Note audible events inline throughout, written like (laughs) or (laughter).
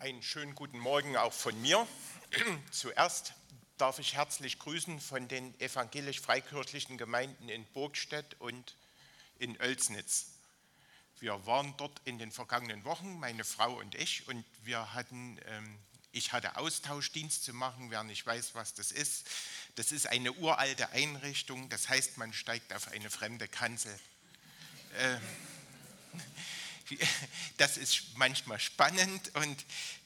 Einen schönen guten Morgen auch von mir. (clears throat) Zuerst darf ich herzlich grüßen von den evangelisch-freikirchlichen Gemeinden in Burgstedt und in Oelsnitz. Wir waren dort in den vergangenen Wochen, meine Frau und ich, und wir hatten, ähm, ich hatte Austauschdienst zu machen. Wer nicht weiß, was das ist, das ist eine uralte Einrichtung. Das heißt, man steigt auf eine fremde Kanzel. (laughs) (laughs) Das ist manchmal spannend und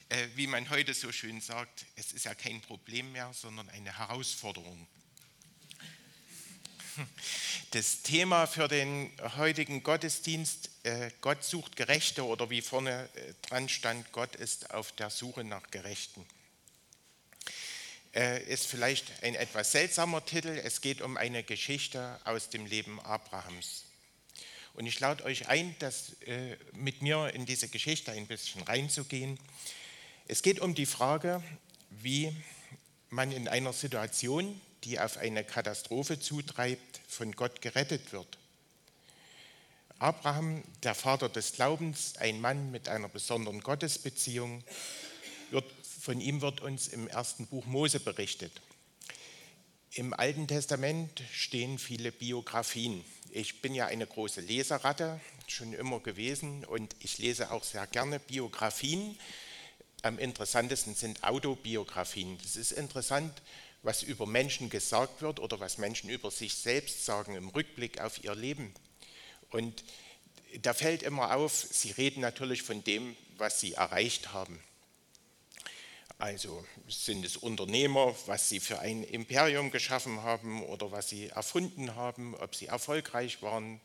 äh, wie man heute so schön sagt, es ist ja kein Problem mehr, sondern eine Herausforderung. (laughs) Das Thema für den heutigen Gottesdienst, äh, Gott sucht Gerechte oder wie vorne äh, dran stand, Gott ist auf der Suche nach Gerechten. Ist vielleicht ein etwas seltsamer Titel. Es geht um eine Geschichte aus dem Leben Abrahams. Und ich lade euch ein, das, äh, mit mir in diese Geschichte ein bisschen reinzugehen. Es geht um die Frage, wie man in einer Situation, die auf eine Katastrophe zutreibt, von Gott gerettet wird. Abraham, der Vater des Glaubens, ein Mann mit einer besonderen Gottesbeziehung, wird, von ihm wird uns im ersten Buch Mose berichtet. Im Alten Testament stehen viele Biografien. Ich bin ja eine große Leseratte, schon immer gewesen und ich lese auch sehr gerne Biografien. Am interessantesten sind Autobiografien. Es ist interessant, was über Menschen gesagt wird oder was Menschen über sich selbst sagen im Rückblick auf ihr Leben. Und da fällt immer auf, sie reden natürlich von dem, was sie erreicht haben. Also sind es Unternehmer, was sie für ein Imperium geschaffen haben oder was sie erfunden haben, ob sie erfolgreich waren,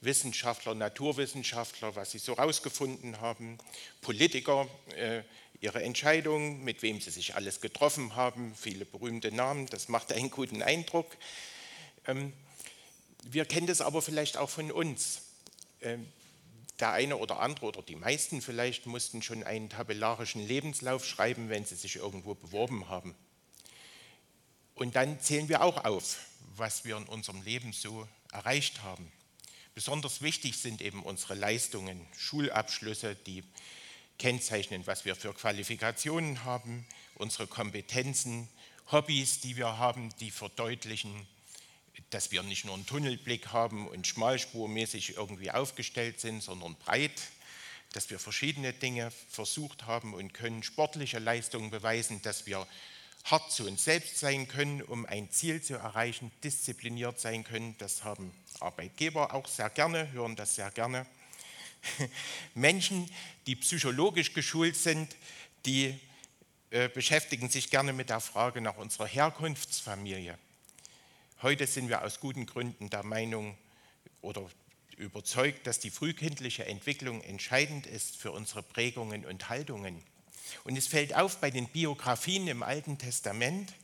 Wissenschaftler, Naturwissenschaftler, was sie so rausgefunden haben, Politiker, äh, ihre Entscheidungen, mit wem sie sich alles getroffen haben, viele berühmte Namen, das macht einen guten Eindruck. Ähm, wir kennen das aber vielleicht auch von uns. Ähm, der eine oder andere oder die meisten vielleicht mussten schon einen tabellarischen Lebenslauf schreiben, wenn sie sich irgendwo beworben haben. Und dann zählen wir auch auf, was wir in unserem Leben so erreicht haben. Besonders wichtig sind eben unsere Leistungen, Schulabschlüsse, die kennzeichnen, was wir für Qualifikationen haben, unsere Kompetenzen, Hobbys, die wir haben, die verdeutlichen, dass wir nicht nur einen Tunnelblick haben und schmalspurmäßig irgendwie aufgestellt sind, sondern breit, dass wir verschiedene Dinge versucht haben und können sportliche Leistungen beweisen, dass wir hart zu uns selbst sein können, um ein Ziel zu erreichen, diszipliniert sein können. Das haben Arbeitgeber auch sehr gerne, hören das sehr gerne. (laughs) Menschen, die psychologisch geschult sind, die äh, beschäftigen sich gerne mit der Frage nach unserer Herkunftsfamilie. Heute sind wir aus guten Gründen der Meinung oder überzeugt, dass die frühkindliche Entwicklung entscheidend ist für unsere Prägungen und Haltungen. Und es fällt auf bei den Biografien im Alten Testament,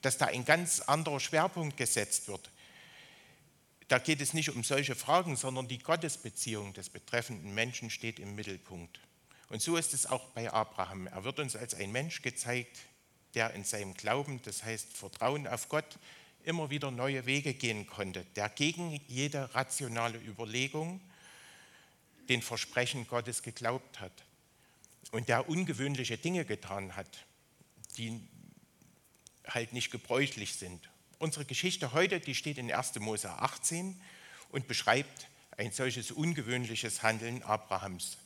dass da ein ganz anderer Schwerpunkt gesetzt wird. Da geht es nicht um solche Fragen, sondern die Gottesbeziehung des betreffenden Menschen steht im Mittelpunkt. Und so ist es auch bei Abraham. Er wird uns als ein Mensch gezeigt, der in seinem Glauben, das heißt Vertrauen auf Gott, immer wieder neue Wege gehen konnte, der gegen jede rationale Überlegung den Versprechen Gottes geglaubt hat und der ungewöhnliche Dinge getan hat, die halt nicht gebräuchlich sind. Unsere Geschichte heute, die steht in 1. Mose 18 und beschreibt ein solches ungewöhnliches Handeln Abrahams.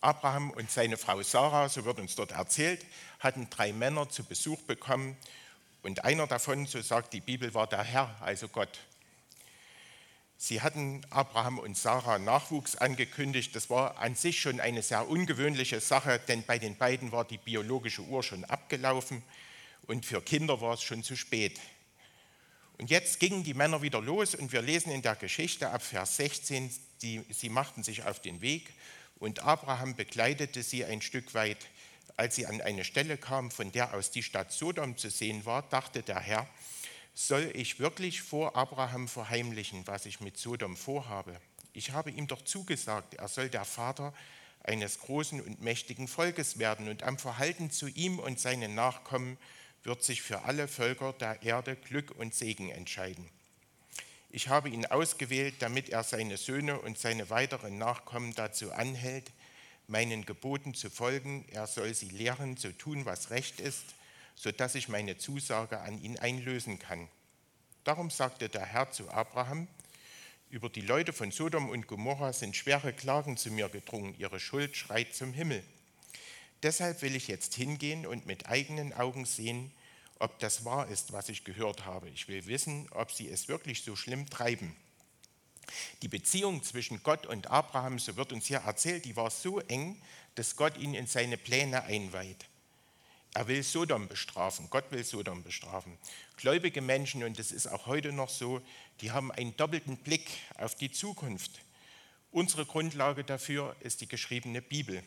Abraham und seine Frau Sarah, so wird uns dort erzählt, hatten drei Männer zu Besuch bekommen, und einer davon, so sagt die Bibel, war der Herr, also Gott. Sie hatten Abraham und Sarah Nachwuchs angekündigt. Das war an sich schon eine sehr ungewöhnliche Sache, denn bei den beiden war die biologische Uhr schon abgelaufen und für Kinder war es schon zu spät. Und jetzt gingen die Männer wieder los und wir lesen in der Geschichte ab Vers 16, die, sie machten sich auf den Weg und Abraham begleitete sie ein Stück weit als sie an eine Stelle kam, von der aus die Stadt Sodom zu sehen war, dachte der Herr, soll ich wirklich vor Abraham verheimlichen, was ich mit Sodom vorhabe? Ich habe ihm doch zugesagt, er soll der Vater eines großen und mächtigen Volkes werden und am Verhalten zu ihm und seinen Nachkommen wird sich für alle Völker der Erde Glück und Segen entscheiden. Ich habe ihn ausgewählt, damit er seine Söhne und seine weiteren Nachkommen dazu anhält, meinen Geboten zu folgen, er soll sie lehren, zu tun, was recht ist, sodass ich meine Zusage an ihn einlösen kann. Darum sagte der Herr zu Abraham, über die Leute von Sodom und Gomorra sind schwere Klagen zu mir gedrungen, ihre Schuld schreit zum Himmel. Deshalb will ich jetzt hingehen und mit eigenen Augen sehen, ob das wahr ist, was ich gehört habe. Ich will wissen, ob sie es wirklich so schlimm treiben. Die Beziehung zwischen Gott und Abraham, so wird uns hier erzählt, die war so eng, dass Gott ihn in seine Pläne einweiht. Er will Sodom bestrafen, Gott will Sodom bestrafen. Gläubige Menschen, und das ist auch heute noch so, die haben einen doppelten Blick auf die Zukunft. Unsere Grundlage dafür ist die geschriebene Bibel.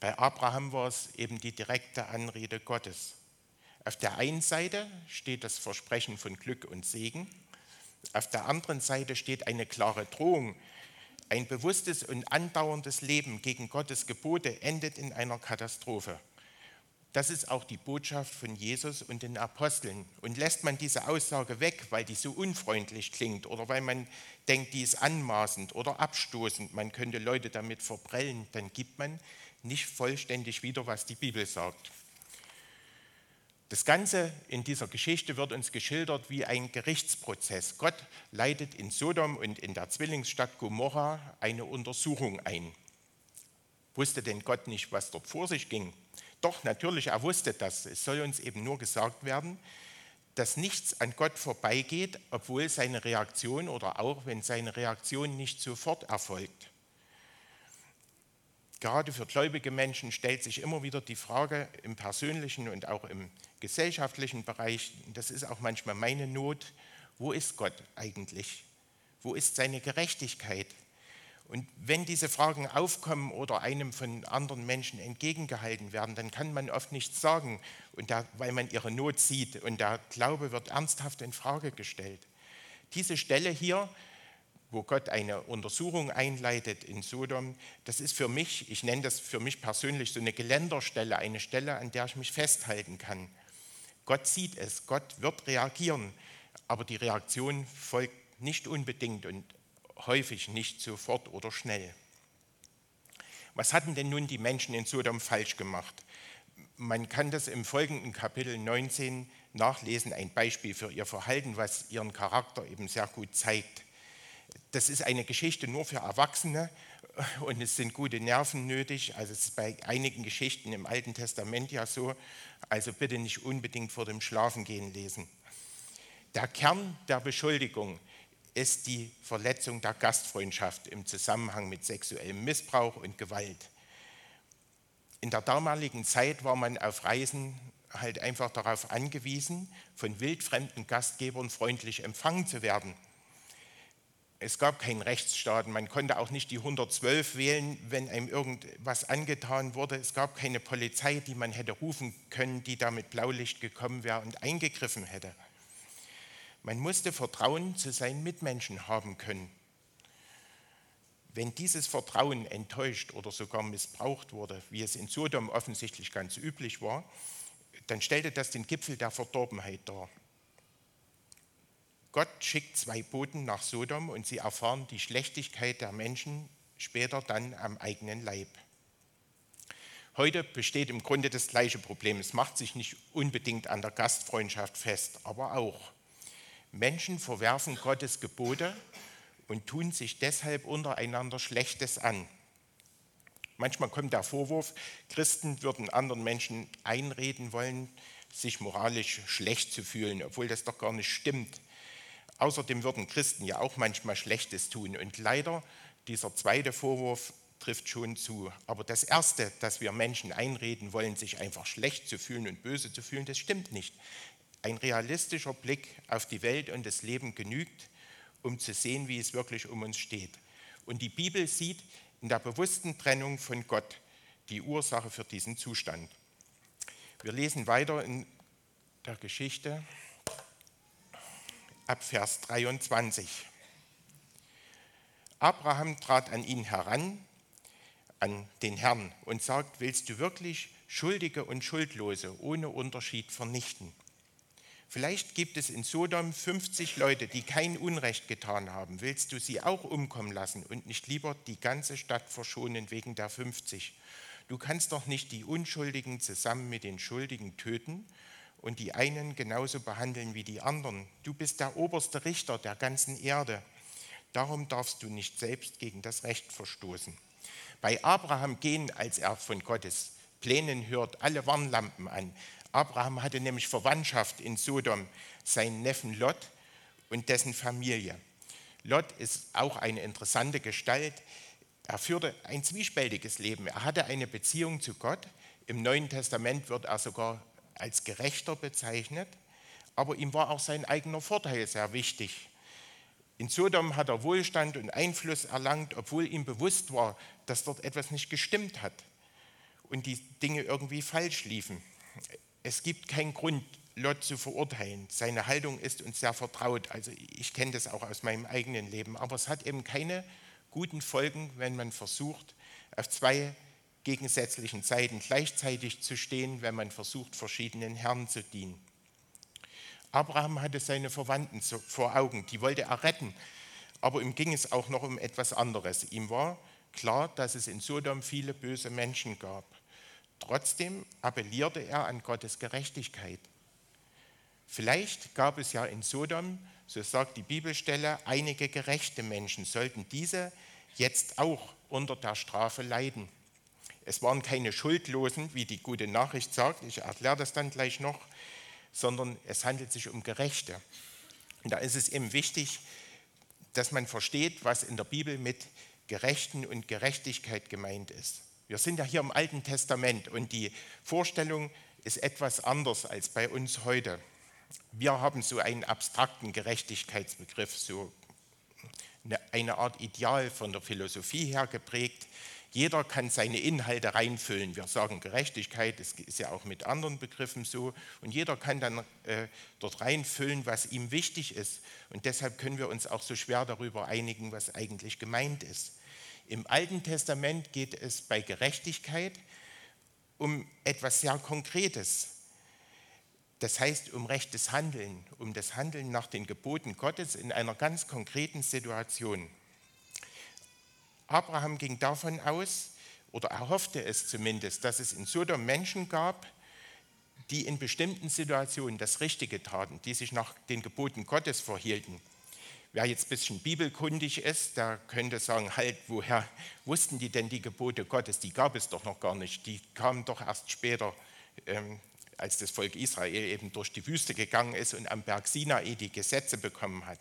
Bei Abraham war es eben die direkte Anrede Gottes. Auf der einen Seite steht das Versprechen von Glück und Segen, auf der anderen Seite steht eine klare Drohung. Ein bewusstes und andauerndes Leben gegen Gottes Gebote endet in einer Katastrophe. Das ist auch die Botschaft von Jesus und den Aposteln. Und lässt man diese Aussage weg, weil die so unfreundlich klingt oder weil man denkt, die ist anmaßend oder abstoßend, man könnte Leute damit verprellen, dann gibt man nicht vollständig wieder, was die Bibel sagt. Das Ganze in dieser Geschichte wird uns geschildert wie ein Gerichtsprozess. Gott leitet in Sodom und in der Zwillingsstadt Gomorra eine Untersuchung ein. Wusste denn Gott nicht, was dort vor sich ging? Doch, natürlich, er wusste das. Es soll uns eben nur gesagt werden, dass nichts an Gott vorbeigeht, obwohl seine Reaktion oder auch wenn seine Reaktion nicht sofort erfolgt. Gerade für gläubige Menschen stellt sich immer wieder die Frage im persönlichen und auch im gesellschaftlichen Bereich, das ist auch manchmal meine Not, wo ist Gott eigentlich? Wo ist seine Gerechtigkeit? Und wenn diese Fragen aufkommen oder einem von anderen Menschen entgegengehalten werden, dann kann man oft nichts sagen, und da, weil man ihre Not sieht und der Glaube wird ernsthaft in Frage gestellt. Diese Stelle hier wo Gott eine Untersuchung einleitet in Sodom, das ist für mich, ich nenne das für mich persönlich so eine Geländerstelle, eine Stelle, an der ich mich festhalten kann. Gott sieht es, Gott wird reagieren, aber die Reaktion folgt nicht unbedingt und häufig nicht sofort oder schnell. Was hatten denn nun die Menschen in Sodom falsch gemacht? Man kann das im folgenden Kapitel 19 nachlesen, ein Beispiel für ihr Verhalten, was ihren Charakter eben sehr gut zeigt das ist eine Geschichte nur für Erwachsene und es sind gute Nerven nötig. Also es ist bei einigen Geschichten im Alten Testament ja so. Also bitte nicht unbedingt vor dem Schlafengehen lesen. Der Kern der Beschuldigung ist die Verletzung der Gastfreundschaft im Zusammenhang mit sexuellem Missbrauch und Gewalt. In der damaligen Zeit war man auf Reisen halt einfach darauf angewiesen, von wildfremden Gastgebern freundlich empfangen zu werden es gab keinen Rechtsstaat, man konnte auch nicht die 112 wählen, wenn einem irgendwas angetan wurde. Es gab keine Polizei, die man hätte rufen können, die da mit Blaulicht gekommen wäre und eingegriffen hätte. Man musste Vertrauen zu seinen Mitmenschen haben können. Wenn dieses Vertrauen enttäuscht oder sogar missbraucht wurde, wie es in Sodom offensichtlich ganz üblich war, dann stellte das den Gipfel der Verdorbenheit dar. Gott schickt zwei Boten nach Sodom und sie erfahren die Schlechtigkeit der Menschen später dann am eigenen Leib. Heute besteht im Grunde das gleiche Problem. Es macht sich nicht unbedingt an der Gastfreundschaft fest, aber auch. Menschen verwerfen Gottes Gebote und tun sich deshalb untereinander Schlechtes an. Manchmal kommt der Vorwurf, Christen würden anderen Menschen einreden wollen, sich moralisch schlecht zu fühlen, obwohl das doch gar nicht stimmt. Außerdem würden Christen ja auch manchmal Schlechtes tun. Und leider, dieser zweite Vorwurf trifft schon zu. Aber das Erste, dass wir Menschen einreden wollen, sich einfach schlecht zu fühlen und böse zu fühlen, das stimmt nicht. Ein realistischer Blick auf die Welt und das Leben genügt, um zu sehen, wie es wirklich um uns steht. Und die Bibel sieht in der bewussten Trennung von Gott die Ursache für diesen Zustand. Wir lesen weiter in der Geschichte ab Vers 23. Abraham trat an ihn heran, an den Herrn, und sagt, willst du wirklich Schuldige und Schuldlose ohne Unterschied vernichten? Vielleicht gibt es in Sodom 50 Leute, die kein Unrecht getan haben. Willst du sie auch umkommen lassen und nicht lieber die ganze Stadt verschonen wegen der 50? Du kannst doch nicht die Unschuldigen zusammen mit den Schuldigen töten und die einen genauso behandeln wie die anderen. Du bist der oberste Richter der ganzen Erde. Darum darfst du nicht selbst gegen das Recht verstoßen. Bei Abraham gehen, als er von Gottes Plänen hört, alle Warnlampen an. Abraham hatte nämlich Verwandtschaft in Sodom, seinen Neffen Lot und dessen Familie. Lot ist auch eine interessante Gestalt. Er führte ein zwiespältiges Leben. Er hatte eine Beziehung zu Gott. Im Neuen Testament wird er sogar als Gerechter bezeichnet. Aber ihm war auch sein eigener Vorteil sehr wichtig. In Sodom hat er Wohlstand und Einfluss erlangt, obwohl ihm bewusst war, dass dort etwas nicht gestimmt hat und die Dinge irgendwie falsch liefen. Es gibt keinen Grund, Lot zu verurteilen. Seine Haltung ist uns sehr vertraut. Also ich kenne das auch aus meinem eigenen Leben. Aber es hat eben keine guten Folgen, wenn man versucht, auf zwei gegensätzlichen Seiten gleichzeitig zu stehen, wenn man versucht, verschiedenen Herren zu dienen. Abraham hatte seine Verwandten vor Augen, die wollte er retten. Aber ihm ging es auch noch um etwas anderes. Ihm war klar, dass es in Sodom viele böse Menschen gab. Trotzdem appellierte er an Gottes Gerechtigkeit. Vielleicht gab es ja in Sodom, so sagt die Bibelstelle, einige gerechte Menschen. Sollten diese jetzt auch unter der Strafe leiden? Es waren keine Schuldlosen, wie die gute Nachricht sagt, ich erkläre das dann gleich noch, sondern es handelt sich um Gerechte. Und da ist es eben wichtig, dass man versteht, was in der Bibel mit Gerechten und Gerechtigkeit gemeint ist. Wir sind ja hier im Alten Testament und die Vorstellung ist etwas anders als bei uns heute. Wir haben so einen abstrakten Gerechtigkeitsbegriff, so eine Art Ideal von der Philosophie her geprägt. Jeder kann seine Inhalte reinfüllen. Wir sagen Gerechtigkeit, das ist ja auch mit anderen Begriffen so. Und jeder kann dann äh, dort reinfüllen, was ihm wichtig ist. Und deshalb können wir uns auch so schwer darüber einigen, was eigentlich gemeint ist. Im Alten Testament geht es bei Gerechtigkeit um etwas sehr Konkretes. Das heißt um rechtes Handeln, um das Handeln nach den Geboten Gottes in einer ganz konkreten Situation. Abraham ging davon aus, oder er hoffte es zumindest, dass es in Sodom Menschen gab, die in bestimmten Situationen das Richtige taten, die sich nach den Geboten Gottes verhielten. Wer jetzt ein bisschen bibelkundig ist, der könnte sagen, halt, woher wussten die denn die Gebote Gottes? Die gab es doch noch gar nicht. Die kamen doch erst später, ähm, als das Volk Israel eben durch die Wüste gegangen ist und am Berg Sinai die Gesetze bekommen hat.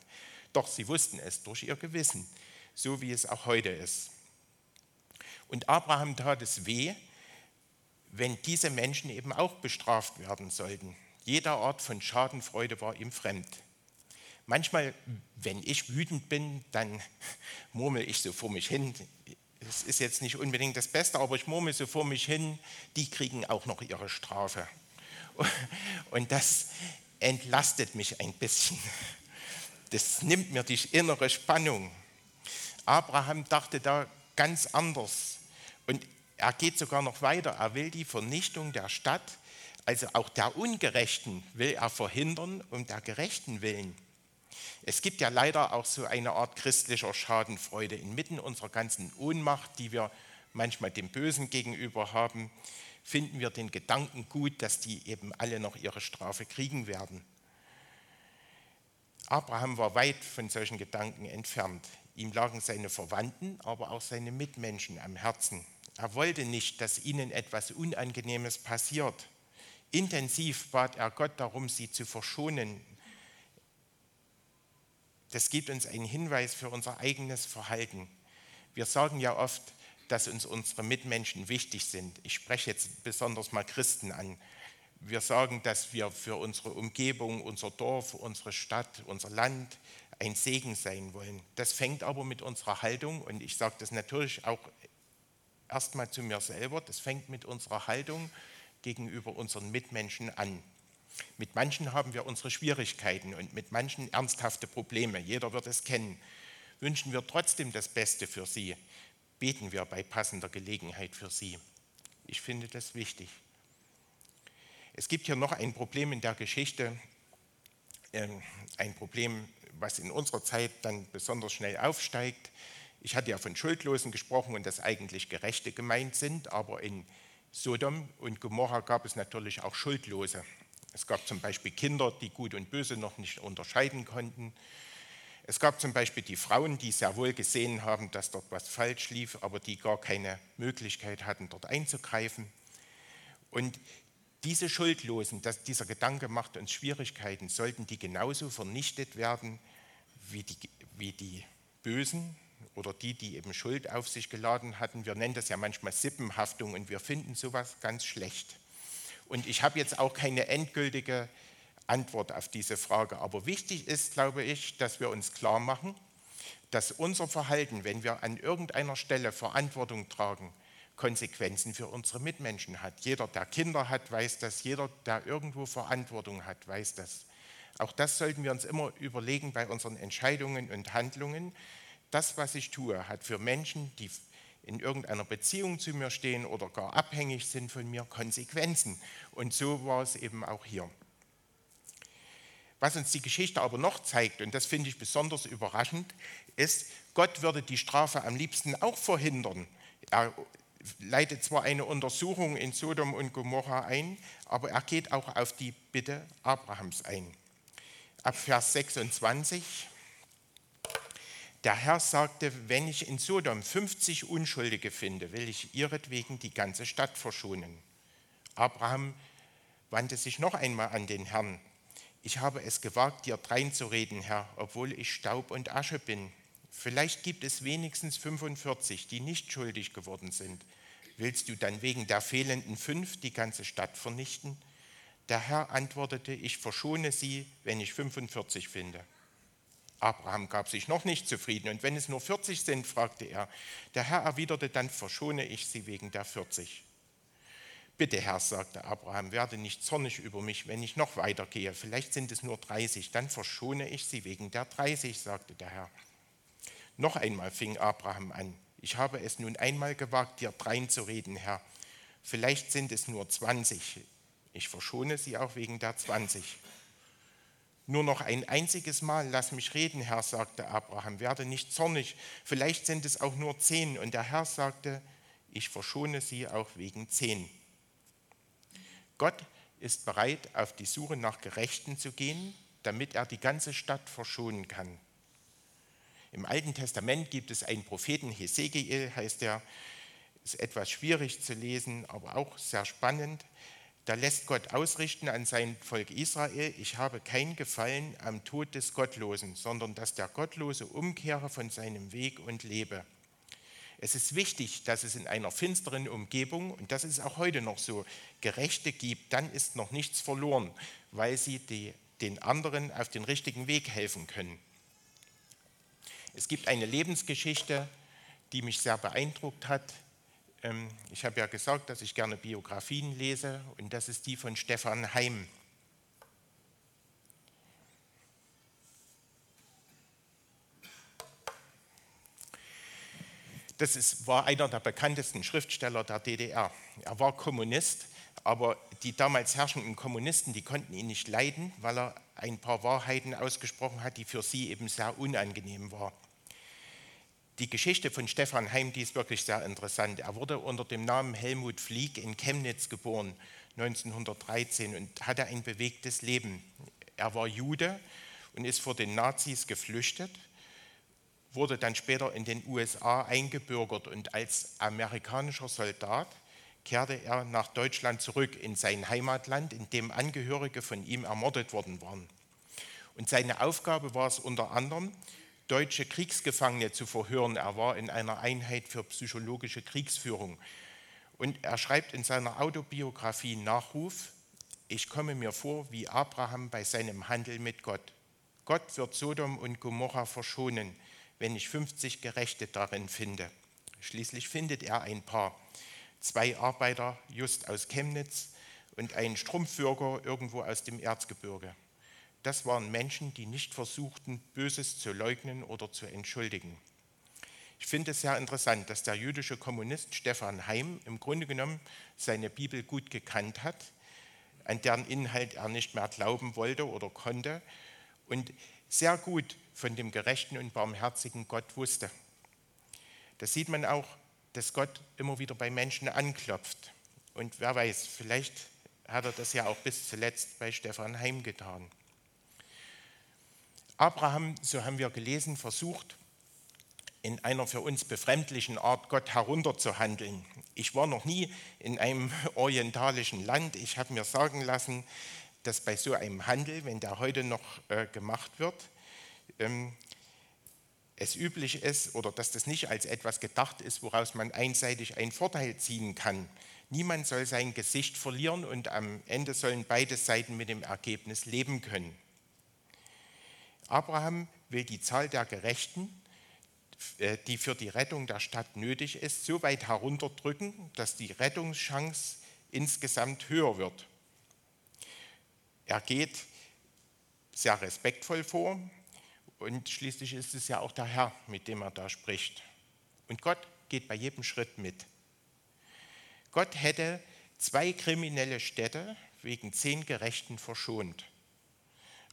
Doch sie wussten es durch ihr Gewissen, so wie es auch heute ist. Und Abraham tat es weh, wenn diese Menschen eben auch bestraft werden sollten. Jeder Art von Schadenfreude war ihm fremd. Manchmal, wenn ich wütend bin, dann (laughs) murmel ich so vor mich hin. Es ist jetzt nicht unbedingt das Beste, aber ich murmel so vor mich hin, die kriegen auch noch ihre Strafe. (laughs) Und das entlastet mich ein bisschen. Das nimmt mir die innere Spannung. Abraham dachte da ganz anders. Und er geht sogar noch weiter. Er will die Vernichtung der Stadt, also auch der Ungerechten, will er verhindern, um der Gerechten willen. Es gibt ja leider auch so eine Art christlicher Schadenfreude inmitten unserer ganzen Ohnmacht, die wir manchmal dem Bösen gegenüber haben, finden wir den Gedanken gut, dass die eben alle noch ihre Strafe kriegen werden. Abraham war weit von solchen Gedanken entfernt. Ihm lagen seine Verwandten, aber auch seine Mitmenschen am Herzen. Er wollte nicht, dass ihnen etwas Unangenehmes passiert. Intensiv bat er Gott darum, sie zu verschonen, das gibt uns einen Hinweis für unser eigenes Verhalten. Wir sagen ja oft, dass uns unsere Mitmenschen wichtig sind. Ich spreche jetzt besonders mal Christen an. Wir sagen, dass wir für unsere Umgebung, unser Dorf, unsere Stadt, unser Land ein Segen sein wollen. Das fängt aber mit unserer Haltung, und ich sage das natürlich auch erstmal zu mir selber, das fängt mit unserer Haltung gegenüber unseren Mitmenschen an. Mit manchen haben wir unsere Schwierigkeiten und mit manchen ernsthafte Probleme. Jeder wird es kennen. Wünschen wir trotzdem das Beste für sie, beten wir bei passender Gelegenheit für sie. Ich finde das wichtig. Es gibt hier noch ein Problem in der Geschichte. ähm, ein Problem, was in unserer Zeit dann besonders schnell aufsteigt. Ich hatte ja von Schuldlosen gesprochen und dass eigentlich Gerechte gemeint sind, aber in Sodom und Gomorra gab es natürlich auch Schuldlose. Es gab zum Beispiel Kinder, die Gut und Böse noch nicht unterscheiden konnten. Es gab zum Beispiel die Frauen, die sehr wohl gesehen haben, dass dort was falsch lief, aber die gar keine Möglichkeit hatten, dort einzugreifen. Und diese Schuldlosen, das, dieser Gedanke macht uns Schwierigkeiten, sollten die genauso vernichtet werden wie die, wie die Bösen oder die, die eben Schuld auf sich geladen hatten. Wir nennen das ja manchmal Sippenhaftung und wir finden sowas ganz schlecht. Und ich habe jetzt auch keine endgültige Antwort auf diese Frage. Aber wichtig ist, glaube ich, dass wir uns klar machen, dass unser Verhalten, wenn wir an irgendeiner Stelle Verantwortung tragen, Konsequenzen für unsere Mitmenschen hat. Jeder, der Kinder hat, weiß das. Jeder, der irgendwo Verantwortung hat, weiß das. Auch das sollten wir uns immer überlegen bei unseren Entscheidungen und Handlungen. Das, was ich tue, hat für Menschen, die in irgendeiner Beziehung zu mir stehen oder gar abhängig sind von mir, Konsequenzen. Und so war es eben auch hier. Was uns die Geschichte aber noch zeigt, und das finde ich besonders überraschend, ist, Gott würde die Strafe am liebsten auch verhindern. Er leitet zwar eine Untersuchung in Sodom und Gomorra ein, aber er geht auch auf die Bitte Abrahams ein. Ab Vers 26. Der Herr sagte, wenn ich in Sodom 50 Unschuldige finde, will ich ihretwegen die ganze Stadt verschonen. Abraham wandte sich noch einmal an den Herrn ich habe es gewagt, dir dreinzureden, Herr, obwohl ich Staub und Asche bin. Vielleicht gibt es wenigstens 45, die nicht schuldig geworden sind. Willst du dann wegen der fehlenden fünf die ganze Stadt vernichten? Der Herr antwortete, ich verschone sie, wenn ich 45 finde. Abraham gab sich noch nicht zufrieden und wenn es nur 40 sind, fragte er. Der Herr erwiderte, dann verschone ich sie wegen der 40. Bitte, Herr, sagte Abraham, werde nicht zornig über mich, wenn ich noch weitergehe. Vielleicht sind es nur 30, dann verschone ich sie wegen der 30, sagte der Herr. Noch einmal fing Abraham an. Ich habe es nun einmal gewagt, dir dreinzureden, Herr. Vielleicht sind es nur 20. Ich verschone sie auch wegen der 20. Nur noch ein einziges Mal, lass mich reden, Herr, sagte Abraham, werde nicht zornig. Vielleicht sind es auch nur zehn. Und der Herr sagte, ich verschone sie auch wegen zehn. Gott ist bereit, auf die Suche nach Gerechten zu gehen, damit er die ganze Stadt verschonen kann. Im Alten Testament gibt es einen Propheten, Hesekiel heißt er, ist etwas schwierig zu lesen, aber auch sehr spannend. Da lässt Gott ausrichten an sein Volk Israel, ich habe kein Gefallen am Tod des Gottlosen, sondern dass der Gottlose umkehre von seinem Weg und lebe. Es ist wichtig, dass es in einer finsteren Umgebung, und das ist auch heute noch so, Gerechte gibt, dann ist noch nichts verloren, weil sie die, den anderen auf den richtigen Weg helfen können. Es gibt eine Lebensgeschichte, die mich sehr beeindruckt hat. Ähm, ich habe ja gesagt, dass ich gerne Biografien lese, und das ist die von Stefan Heim. Das ist, war einer der bekanntesten Schriftsteller der DDR. Er war Kommunist, aber die damals herrschenden Kommunisten, die konnten ihn nicht leiden, weil er ein paar Wahrheiten ausgesprochen hat, die für sie eben sehr unangenehm waren. Die Geschichte von Stefan Heim, die ist wirklich sehr interessant. Er wurde unter dem Namen Helmut Flieg in Chemnitz geboren, 1913, und hatte ein bewegtes Leben. Er war Jude und ist vor den Nazis geflüchtet wurde dann später in den USA eingebürgert und als amerikanischer Soldat kehrte er nach Deutschland zurück in sein Heimatland, in dem Angehörige von ihm ermordet worden waren. Und seine Aufgabe war es unter anderem, deutsche Kriegsgefangene zu verhören. Er war in einer Einheit für psychologische Kriegsführung. Und er schreibt in seiner Autobiografie Nachruf, ich komme mir vor wie Abraham bei seinem Handel mit Gott. Gott wird Sodom und Gomorra verschonen wenn ich 50 Gerechte darin finde. Schließlich findet er ein paar, zwei Arbeiter just aus Chemnitz und einen Strumpfbürger irgendwo aus dem Erzgebirge. Das waren Menschen, die nicht versuchten, Böses zu leugnen oder zu entschuldigen. Ich finde es sehr interessant, dass der jüdische Kommunist Stefan Heim im Grunde genommen seine Bibel gut gekannt hat, an deren Inhalt er nicht mehr glauben wollte oder konnte und sehr gut von dem gerechten und barmherzigen Gott wusste. Das sieht man auch, dass Gott immer wieder bei Menschen anklopft. Und wer weiß, vielleicht hat er das ja auch bis zuletzt bei Stefan Heim getan. Abraham, so haben wir gelesen, versucht in einer für uns befremdlichen Art Gott herunterzuhandeln. Ich war noch nie in einem (laughs) orientalischen Land. Ich habe mir sagen lassen, dass bei so einem Handel, wenn der heute noch äh, gemacht wird, ähm, es üblich ist oder dass das nicht als etwas gedacht ist, woraus man einseitig einen Vorteil ziehen kann. Niemand soll sein Gesicht verlieren und am Ende sollen beide Seiten mit dem Ergebnis leben können. Abraham will die Zahl der Gerechten äh, die für die Rettung der Stadt nötig ist, so weit herunterdrücken, dass die Rettungschance insgesamt höher wird. Er geht sehr respektvoll vor und schließlich ist es ja auch der Herr, mit dem er da spricht. Und Gott geht bei jedem Schritt mit. Gott hätte zwei kriminelle Städte wegen zehn Gerechten verschont.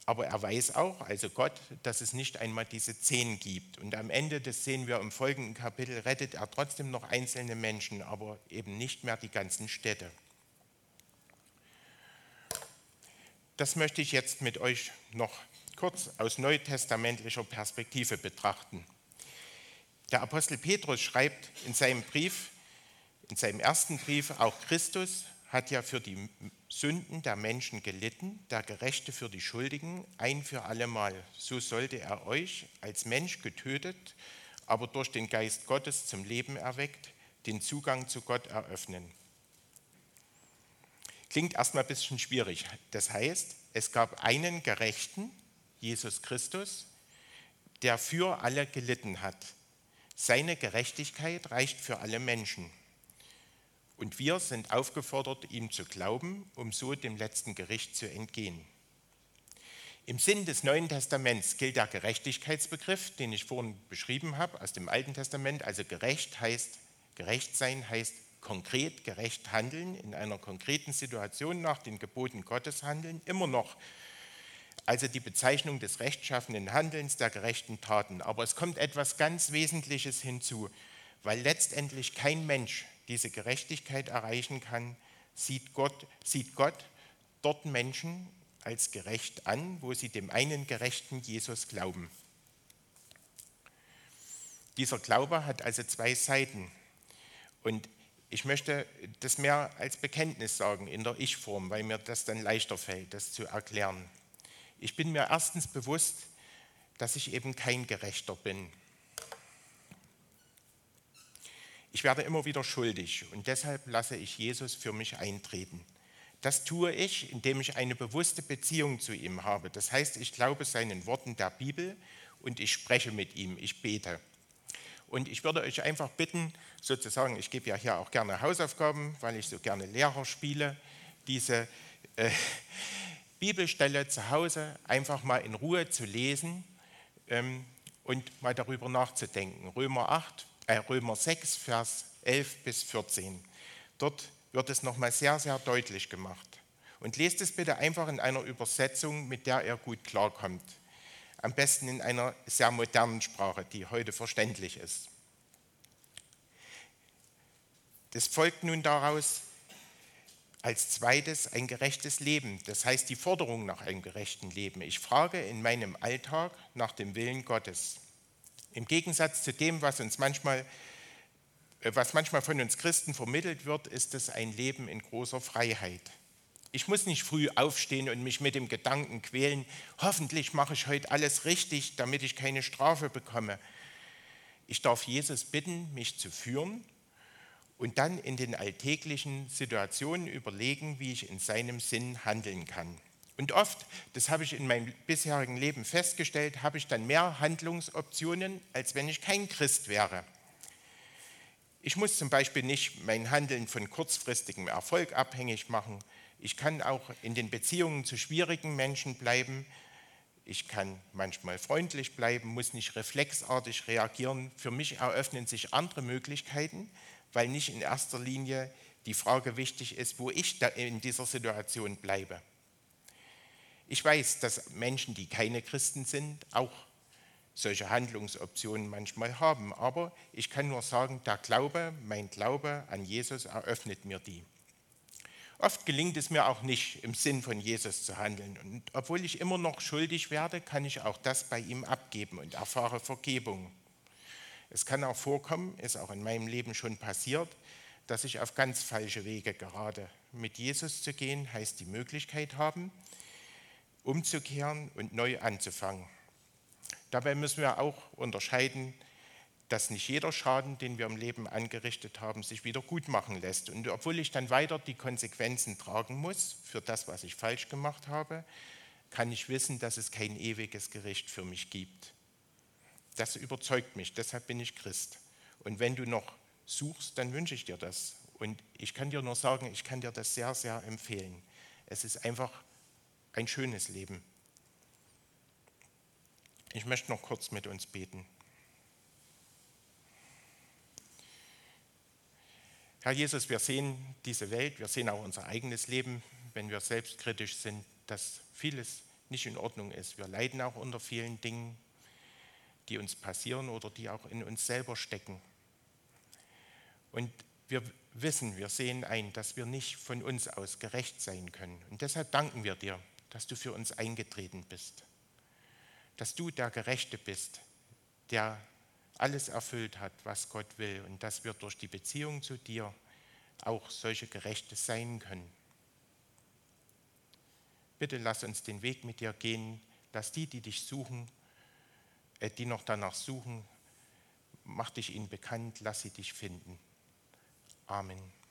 Aber er weiß auch, also Gott, dass es nicht einmal diese zehn gibt. Und am Ende, das sehen wir im folgenden Kapitel, rettet er trotzdem noch einzelne Menschen, aber eben nicht mehr die ganzen Städte. Das möchte ich jetzt mit euch noch kurz aus neutestamentlicher Perspektive betrachten. Der Apostel Petrus schreibt in seinem Brief, in seinem ersten Brief, auch Christus hat ja für die Sünden der Menschen gelitten, der Gerechte für die Schuldigen, ein für allemal. So sollte er euch als Mensch getötet, aber durch den Geist Gottes zum Leben erweckt, den Zugang zu Gott eröffnen. Klingt erstmal ein bisschen schwierig. Das heißt, es gab einen Gerechten, Jesus Christus, der für alle gelitten hat. Seine Gerechtigkeit reicht für alle Menschen. Und wir sind aufgefordert, ihm zu glauben, um so dem letzten Gericht zu entgehen. Im Sinn des Neuen Testaments gilt der Gerechtigkeitsbegriff, den ich vorhin beschrieben habe, aus dem Alten Testament. Also gerecht heißt, gerecht sein heißt konkret gerecht handeln, in einer konkreten Situation nach den Geboten Gottes handeln, immer noch. Also die Bezeichnung des rechtschaffenen Handelns, der gerechten Taten. Aber es kommt etwas ganz Wesentliches hinzu, weil letztendlich kein Mensch diese Gerechtigkeit erreichen kann, sieht Gott, sieht Gott dort Menschen als gerecht an, wo sie dem einen gerechten Jesus glauben. Dieser Glaube hat also zwei Seiten. Und ich möchte das mehr als Bekenntnis sagen in der Ich-Form, weil mir das dann leichter fällt, das zu erklären. Ich bin mir erstens bewusst, dass ich eben kein Gerechter bin. Ich werde immer wieder schuldig und deshalb lasse ich Jesus für mich eintreten. Das tue ich, indem ich eine bewusste Beziehung zu ihm habe. Das heißt, ich glaube seinen Worten der Bibel und ich spreche mit ihm, ich bete. Und ich würde euch einfach bitten, sozusagen, ich gebe ja hier auch gerne Hausaufgaben, weil ich so gerne Lehrer spiele, diese äh, Bibelstelle zu Hause einfach mal in Ruhe zu lesen ähm, und mal darüber nachzudenken. Römer 8, äh, Römer 6, Vers 11 bis 14. Dort wird es nochmal sehr, sehr deutlich gemacht. Und lest es bitte einfach in einer Übersetzung, mit der er gut klarkommt. Am besten in einer sehr modernen Sprache, die heute verständlich ist. Das folgt nun daraus als zweites ein gerechtes Leben, das heißt die Forderung nach einem gerechten Leben. Ich frage in meinem Alltag nach dem Willen Gottes. Im Gegensatz zu dem, was uns manchmal, äh, was manchmal von uns Christen vermittelt wird, ist es ein Leben in großer Freiheit. Ich muss nicht früh aufstehen und mich mit dem Gedanken quälen, hoffentlich mache ich heute alles richtig, damit ich keine Strafe bekomme. Ich darf Jesus bitten, mich zu führen und dann in den alltäglichen Situationen überlegen, wie ich in seinem Sinn handeln kann. Und oft, das habe ich in meinem bisherigen Leben festgestellt, habe ich dann mehr Handlungsoptionen, als wenn ich kein Christ wäre. Ich muss zum Beispiel nicht mein Handeln von kurzfristigem Erfolg abhängig machen. Ich kann auch in den Beziehungen zu schwierigen Menschen bleiben. Ich kann manchmal freundlich bleiben, muss nicht reflexartig reagieren. Für mich eröffnen sich andere Möglichkeiten, weil nicht in erster Linie die Frage wichtig ist, wo ich in dieser Situation bleibe. Ich weiß, dass Menschen, die keine Christen sind, auch solche Handlungsoptionen manchmal haben. Aber ich kann nur sagen, der Glaube, mein Glaube an Jesus eröffnet mir die. Oft gelingt es mir auch nicht, im Sinn von Jesus zu handeln. Und obwohl ich immer noch schuldig werde, kann ich auch das bei ihm abgeben und erfahre Vergebung. Es kann auch vorkommen, ist auch in meinem Leben schon passiert, dass ich auf ganz falsche Wege gerate. Mit Jesus zu gehen heißt die Möglichkeit haben, umzukehren und neu anzufangen. Dabei müssen wir auch unterscheiden, dass nicht jeder Schaden, den wir im Leben angerichtet haben, sich wieder gut machen lässt. Und obwohl ich dann weiter die Konsequenzen tragen muss für das, was ich falsch gemacht habe, kann ich wissen, dass es kein ewiges Gericht für mich gibt. Das überzeugt mich, deshalb bin ich Christ. Und wenn du noch suchst, dann wünsche ich dir das. Und ich kann dir nur sagen, ich kann dir das sehr, sehr empfehlen. Es ist einfach ein schönes Leben. Ich möchte noch kurz mit uns beten. Herr Jesus, wir sehen diese Welt, wir sehen auch unser eigenes Leben, wenn wir selbstkritisch sind, dass vieles nicht in Ordnung ist. Wir leiden auch unter vielen Dingen, die uns passieren oder die auch in uns selber stecken. Und wir wissen, wir sehen ein, dass wir nicht von uns aus gerecht sein können. Und deshalb danken wir dir, dass du für uns eingetreten bist. Dass du der Gerechte bist, der alles erfüllt hat, was Gott will und dass wir durch die Beziehung zu dir auch solche Gerechte sein können. Bitte lass uns den Weg mit dir gehen, dass die, die dich suchen, die noch danach suchen, mach dich ihnen bekannt, lass sie dich finden. Amen.